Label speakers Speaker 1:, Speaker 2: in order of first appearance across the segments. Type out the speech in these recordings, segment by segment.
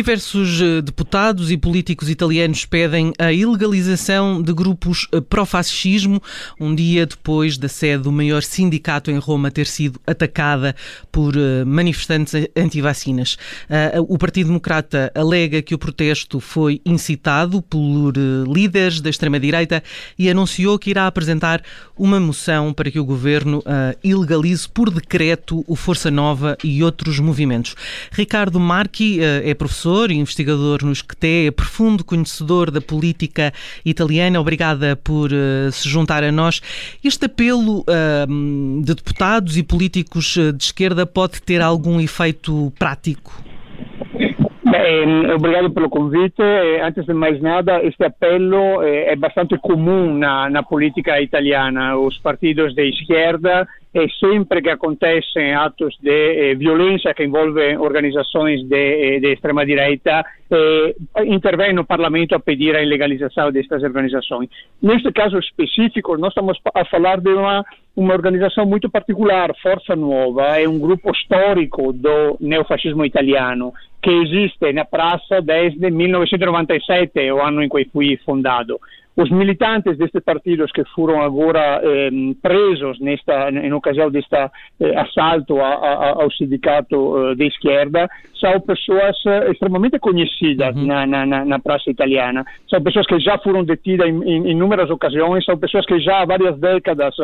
Speaker 1: Diversos eh, deputados e políticos italianos pedem a ilegalização de grupos eh, pró-fascismo, um dia depois da sede do maior sindicato em Roma ter sido atacada por eh, manifestantes anti-vacinas. O Partido Democrata alega que o protesto foi incitado por líderes da extrema-direita e anunciou que irá apresentar uma moção para que o governo ilegalize por decreto o Força Nova e outros movimentos. Ricardo Marchi é professor e investigador no SCTE, é profundo conhecedor da política italiana. Obrigada por uh, se juntar a nós. Este apelo uh, de deputados e políticos eh, de esquerda pode ter algum efeito prático?
Speaker 2: Bem, obrigado pelo convite. Antes de mais nada, este apelo é bastante comum na, na política italiana. Os partidos de esquerda e sempre que acontecem atos de eh, violência que envolvem organizações de, eh, de extrema-direita, eh, intervém no Parlamento a pedir a ilegalização destas organizações. Neste caso específico, nós estamos a falar de uma, uma organização muito particular, Força Nuova, é um grupo histórico do neofascismo italiano, que existe na praça desde 1997, o ano em que foi fundado. Os militantes destes partidos que foram agora eh, presos nesta, em ocasião deste eh, assalto a, a, ao sindicato eh, de esquerda são pessoas eh, extremamente conhecidas uhum. na, na, na, praça italiana. São pessoas que já foram detidas em, em, em inúmeras ocasiões, são pessoas que já há várias décadas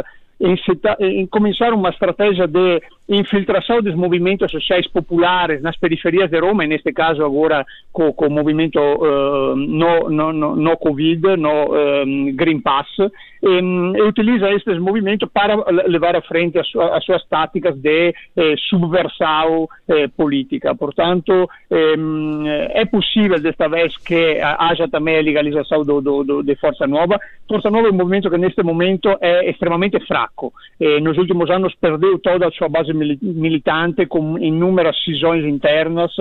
Speaker 2: em começar uma estratégia de infiltração dos movimentos sociais populares nas periferias de Roma, neste caso agora com, com o movimento uh, no, no, no, no, Covid, no um, Green Pass, e, utiliza estes movimentos para levar à frente as, as suas táticas de eh, subversão eh, política. Portanto, eh, é possível desta vez que haja também a legalização do, do, do, de Força Nova. Força Nova é um movimento que neste momento é extremamente fraco. nos últimos anos perdeu toda a sua base militante com inúmeras cisões internas.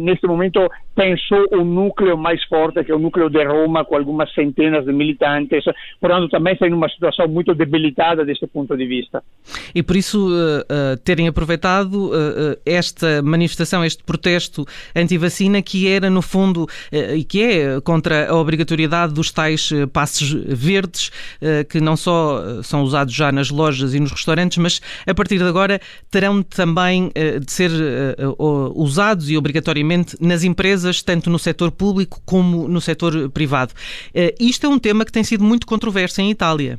Speaker 2: neste momento pensou um núcleo mais forte que é o núcleo de Roma com algumas centenas de militantes. Portanto, também está numa situação muito debilitada deste ponto de vista.
Speaker 1: E por isso uh, uh, terem aproveitado uh, esta manifestação, este protesto anti-vacina que era no fundo e que é contra a obrigatoriedade dos tais passos verdes que não só são usados já nas lojas e nos restaurantes, mas a partir de agora terão também de ser usados e obrigatoriamente nas empresas, tanto no setor público como no setor privado. Isto é um tema que tem sido muito controverso em Itália.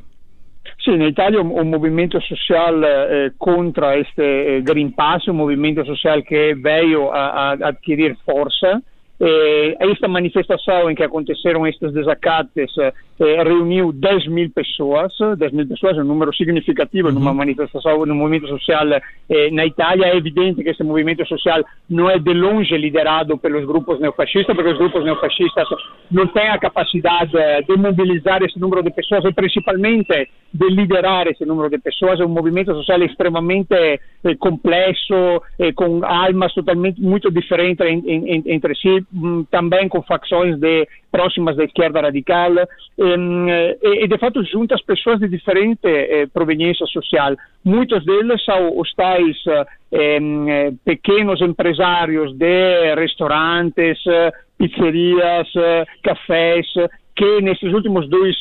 Speaker 2: In Italia un, un movimento social eh, contra este eh, Green Pass, un movimento social que veio a, a adquirir força Eh, esta manifestação em que aconteceram estes desacates eh, reuniu 10 mil pessoas, 10 mil pessoas é um número significativo uhum. numa manifestação, num movimento social eh, na Itália. É evidente que esse movimento social não é de longe liderado pelos grupos neofascistas, porque os grupos neofascistas não têm a capacidade de mobilizar esse número de pessoas e principalmente de liderar esse número de pessoas. É um movimento social extremamente eh, complexo, eh, com almas totalmente muito diferentes entre si também com facções de, próximas da esquerda radical e, e, de fato junta as pessoas de diferente eh, proveniência social. Muitos deles são os tais eh, pequenos empresários de restaurantes, pizzerias, cafés, que nesses últimos dois,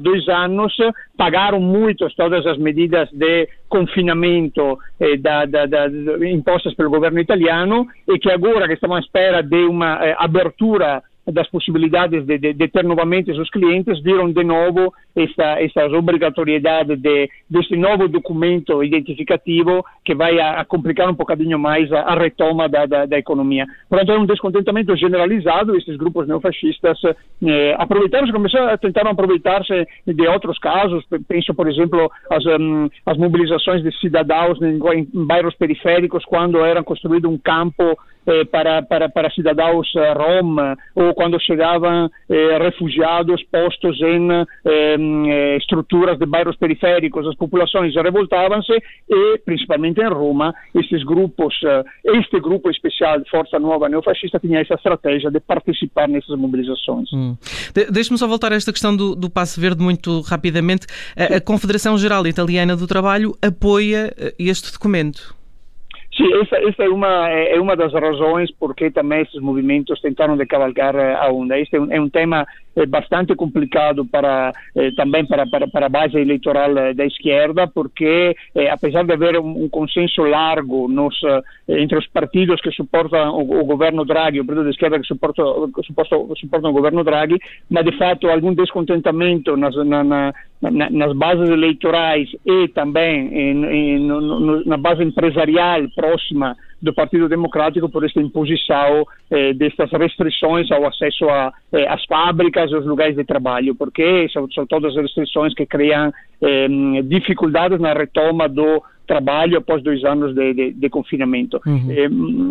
Speaker 2: dois anos pagaram muito todas as medidas de confinamento eh, da, da, da, impostas pelo governo italiano e que agora que estamos à espera de uma eh, abertura das possibilidades de, de, de, ter novamente os clientes, viram de novo essa, essa obrigatoriedade de, desse novo documento identificativo que vai a, a complicar um bocadinho mais a, a retoma da, da, da, economia. Portanto, é um descontentamento generalizado, esses grupos neofascistas eh, aproveitaram começaram a tentar aproveitar-se de outros casos, penso, por exemplo, as, um, as mobilizações de cidadãos em, em bairros periféricos, quando era construído um campo eh, para, para, para cidadãos a Roma, ou quando chegavam eh, refugiados postos em eh, estruturas de bairros periféricos, as populações revoltavam-se e, principalmente em Roma, esses grupos, eh, este grupo especial Força Nova Neofascista tinha essa estratégia de participar nessas mobilizações. Hum.
Speaker 1: De Deixe-me só voltar a esta questão do, do passe verde muito rapidamente. A, a Confederação Geral Italiana do Trabalho apoia eh, este documento.
Speaker 2: Sim, essa, essa é, uma, é uma das razões porque também esses movimentos tentaram de cavalgar a onda. Este é um, é um tema é bastante complicado para eh, também para, para, para a base eleitoral eh, da esquerda, porque eh, apesar de haver um, um consenso largo nos, eh, entre os partidos que suportam o, o, governo Draghi, o partido da esquerda que suporta, suporta, suportam o governo Draghi, mas de fato algum descontentamento nas, na, na, nas bases eleitorais e também em, em, no, na base empresarial próxima do Partido Democrático por esta imposição eh, destas restrições ao acesso eh, às fábricas, aos lugares de trabalho, porque são, são todas restrições que criam eh, dificuldades na retoma do trabalho após dois anos de, de, de confinamento. Uhum. Eh,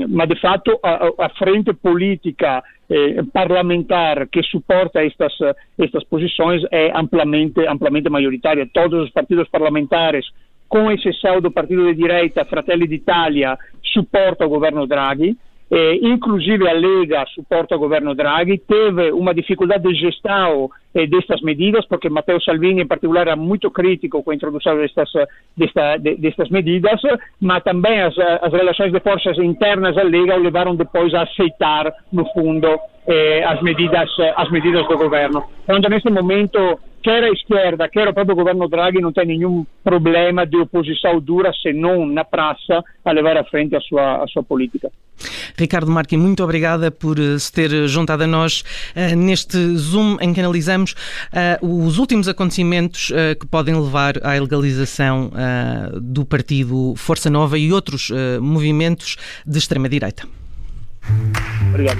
Speaker 2: mas, de fato, a, a frente política eh, parlamentar que suporta estas, estas posições é amplamente, amplamente maioritária. Todos os partidos parlamentares com exceção do partido de direita Fratelli d'Italia, supporta o governo Draghi, eh, inclusive a Lega supporta o governo Draghi, teve uma dificuldade de gestão eh, destas medidas, porque Matteo Salvini em particular era muito crítico com a introdução destas, desta, de, destas medidas, mas também as, relações de forças internas da Lega o levaram depois a aceitar, no fundo, eh, as medidas do governo. Então, neste momento, quer a esquerda, quer o próprio governo Draghi não tem nenhum problema de oposição dura, se não na praça, a levar à frente a sua, a sua política.
Speaker 1: Ricardo Marque, muito obrigada por eh, se ter juntado a nós uh, neste Zoom em que analisamos os últimos acontecimentos que podem levar à legalização do partido Força Nova e outros movimentos de extrema-direita.
Speaker 2: Obrigado.